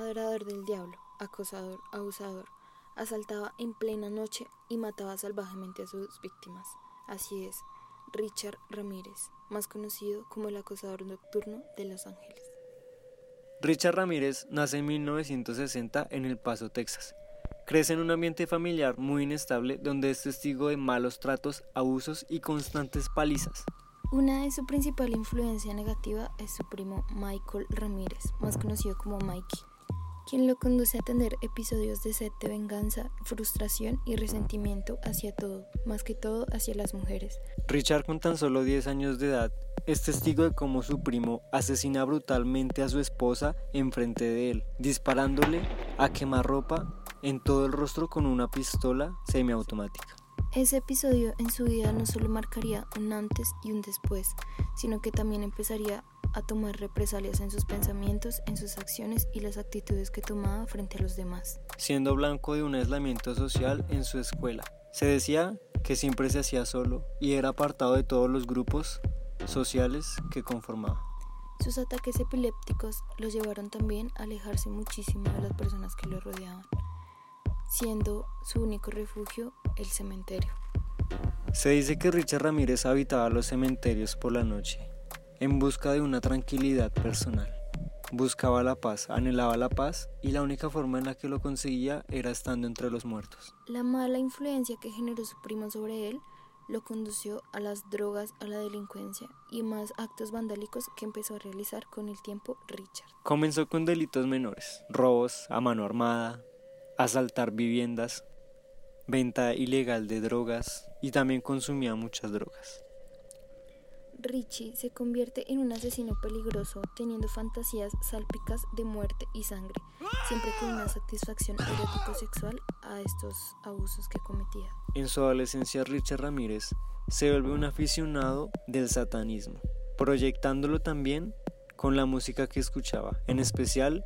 adorador del diablo, acosador, abusador, asaltaba en plena noche y mataba salvajemente a sus víctimas. Así es, Richard Ramírez, más conocido como el acosador nocturno de Los Ángeles. Richard Ramírez nace en 1960 en El Paso, Texas. Crece en un ambiente familiar muy inestable donde es testigo de malos tratos, abusos y constantes palizas. Una de su principal influencia negativa es su primo Michael Ramírez, más conocido como Mikey, quien lo conduce a tener episodios de sed de venganza, frustración y resentimiento hacia todo, más que todo hacia las mujeres. Richard con tan solo 10 años de edad es testigo de cómo su primo asesina brutalmente a su esposa enfrente de él, disparándole a quemarropa en todo el rostro con una pistola semiautomática. Ese episodio en su vida no solo marcaría un antes y un después, sino que también empezaría a tomar represalias en sus pensamientos, en sus acciones y las actitudes que tomaba frente a los demás. Siendo blanco de un aislamiento social en su escuela, se decía que siempre se hacía solo y era apartado de todos los grupos sociales que conformaba. Sus ataques epilépticos los llevaron también a alejarse muchísimo de las personas que lo rodeaban siendo su único refugio el cementerio. Se dice que Richard Ramírez habitaba los cementerios por la noche, en busca de una tranquilidad personal. Buscaba la paz, anhelaba la paz y la única forma en la que lo conseguía era estando entre los muertos. La mala influencia que generó su primo sobre él lo condució a las drogas, a la delincuencia y más actos vandálicos que empezó a realizar con el tiempo Richard. Comenzó con delitos menores, robos a mano armada, asaltar viviendas, venta ilegal de drogas y también consumía muchas drogas. Richie se convierte en un asesino peligroso teniendo fantasías sálpicas de muerte y sangre, siempre con una satisfacción erótico-sexual a estos abusos que cometía. En su adolescencia Richard Ramírez se vuelve un aficionado del satanismo, proyectándolo también con la música que escuchaba, en especial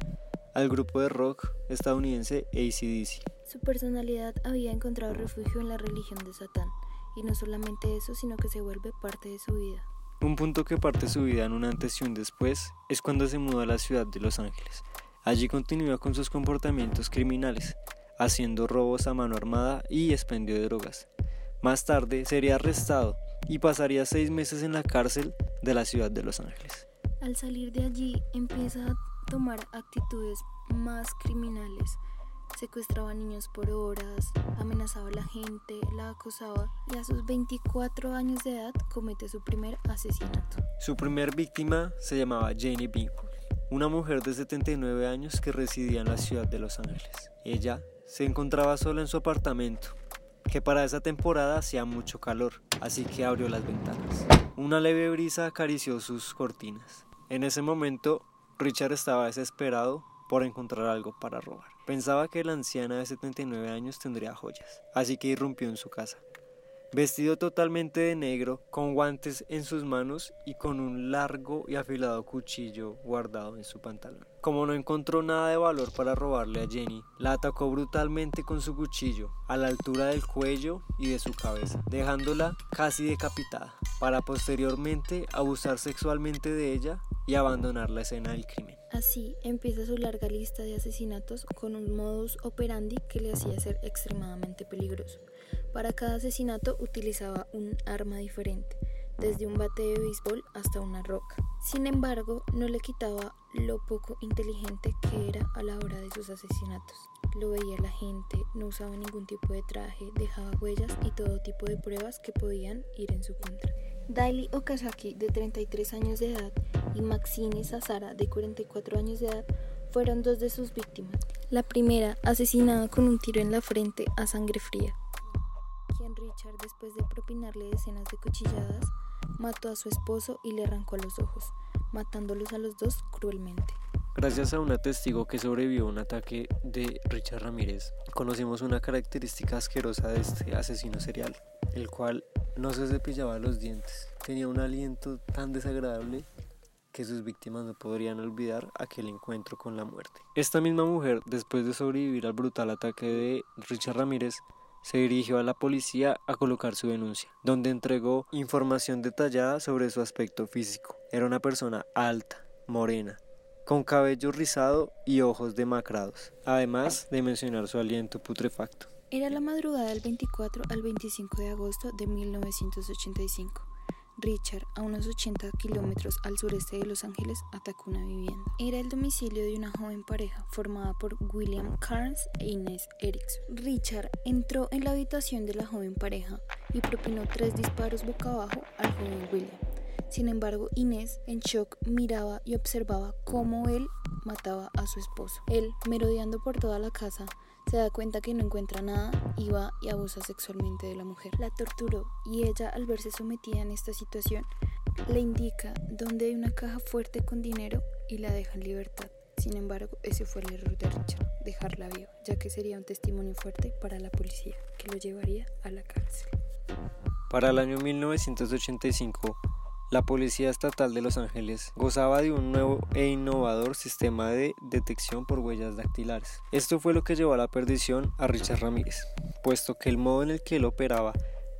al grupo de rock estadounidense ACDC. Su personalidad había encontrado refugio en la religión de Satán, y no solamente eso, sino que se vuelve parte de su vida. Un punto que parte su vida en un antes y un después es cuando se mudó a la ciudad de Los Ángeles. Allí continúa con sus comportamientos criminales, haciendo robos a mano armada y expendio de drogas. Más tarde sería arrestado y pasaría seis meses en la cárcel de la ciudad de Los Ángeles. Al salir de allí empieza tomar actitudes más criminales. Secuestraba niños por horas, amenazaba a la gente, la acosaba y a sus 24 años de edad comete su primer asesinato. Su primer víctima se llamaba Janie Binkle, una mujer de 79 años que residía en la ciudad de Los Ángeles. Ella se encontraba sola en su apartamento, que para esa temporada hacía mucho calor, así que abrió las ventanas. Una leve brisa acarició sus cortinas. En ese momento Richard estaba desesperado por encontrar algo para robar. Pensaba que la anciana de 79 años tendría joyas, así que irrumpió en su casa. Vestido totalmente de negro, con guantes en sus manos y con un largo y afilado cuchillo guardado en su pantalón. Como no encontró nada de valor para robarle a Jenny, la atacó brutalmente con su cuchillo a la altura del cuello y de su cabeza, dejándola casi decapitada, para posteriormente abusar sexualmente de ella y abandonar la escena del crimen. Así empieza su larga lista de asesinatos con un modus operandi que le hacía ser extremadamente peligroso. Para cada asesinato utilizaba un arma diferente, desde un bate de béisbol hasta una roca. Sin embargo, no le quitaba lo poco inteligente que era a la hora de sus asesinatos. Lo veía la gente, no usaba ningún tipo de traje, dejaba huellas y todo tipo de pruebas que podían ir en su contra. Daily Okazaki, de 33 años de edad, y Maxine Sazara, de 44 años de edad, fueron dos de sus víctimas. La primera, asesinada con un tiro en la frente a sangre fría. Quien Richard, después de propinarle decenas de cuchilladas, mató a su esposo y le arrancó los ojos, matándolos a los dos cruelmente. Gracias a un testigo que sobrevivió a un ataque de Richard Ramírez, conocimos una característica asquerosa de este asesino serial, el cual no se cepillaba los dientes. Tenía un aliento tan desagradable que sus víctimas no podrían olvidar aquel encuentro con la muerte. Esta misma mujer, después de sobrevivir al brutal ataque de Richard Ramírez, se dirigió a la policía a colocar su denuncia, donde entregó información detallada sobre su aspecto físico. Era una persona alta, morena, con cabello rizado y ojos demacrados, además de mencionar su aliento putrefacto. Era la madrugada del 24 al 25 de agosto de 1985. Richard, a unos 80 kilómetros al sureste de Los Ángeles, atacó una vivienda. Era el domicilio de una joven pareja formada por William Carnes e Inés Erickson. Richard entró en la habitación de la joven pareja y propinó tres disparos boca abajo al joven William. Sin embargo, Inés, en shock, miraba y observaba cómo él mataba a su esposo. Él, merodeando por toda la casa, se da cuenta que no encuentra nada y va y abusa sexualmente de la mujer. La torturó y ella, al verse sometida en esta situación, le indica dónde hay una caja fuerte con dinero y la deja en libertad. Sin embargo, ese fue el error de Richard, dejarla viva, ya que sería un testimonio fuerte para la policía, que lo llevaría a la cárcel. Para el año 1985, la Policía Estatal de Los Ángeles gozaba de un nuevo e innovador sistema de detección por huellas dactilares. Esto fue lo que llevó a la perdición a Richard Ramírez, puesto que el modo en el que él operaba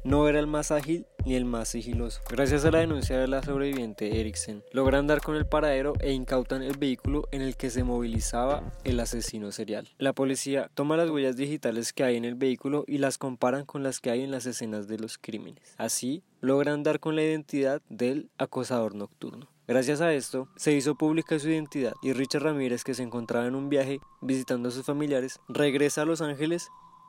no era el más ágil ni el más sigiloso. Gracias a la denuncia de la sobreviviente Erickson, logran dar con el paradero e incautan el vehículo en el que se movilizaba el asesino serial. La policía toma las huellas digitales que hay en el vehículo y las comparan con las que hay en las escenas de los crímenes. Así, logran dar con la identidad del acosador nocturno. Gracias a esto, se hizo pública su identidad y Richard Ramírez, que se encontraba en un viaje visitando a sus familiares, regresa a Los Ángeles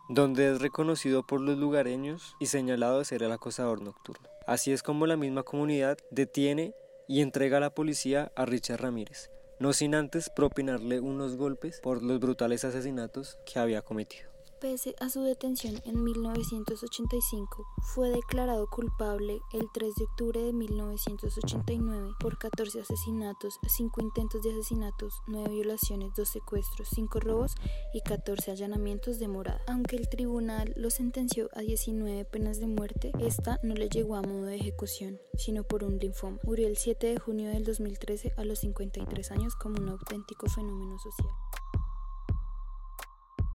donde es reconocido por los lugareños y señalado de ser el acosador nocturno. Así es como la misma comunidad detiene y entrega a la policía a Richard Ramírez, no sin antes propinarle unos golpes por los brutales asesinatos que había cometido. Pese a su detención en 1985, fue declarado culpable el 3 de octubre de 1989 por 14 asesinatos, 5 intentos de asesinatos, 9 violaciones, 2 secuestros, 5 robos y 14 allanamientos de morada. Aunque el tribunal lo sentenció a 19 penas de muerte, esta no le llegó a modo de ejecución, sino por un linfoma. Murió el 7 de junio del 2013 a los 53 años como un auténtico fenómeno social.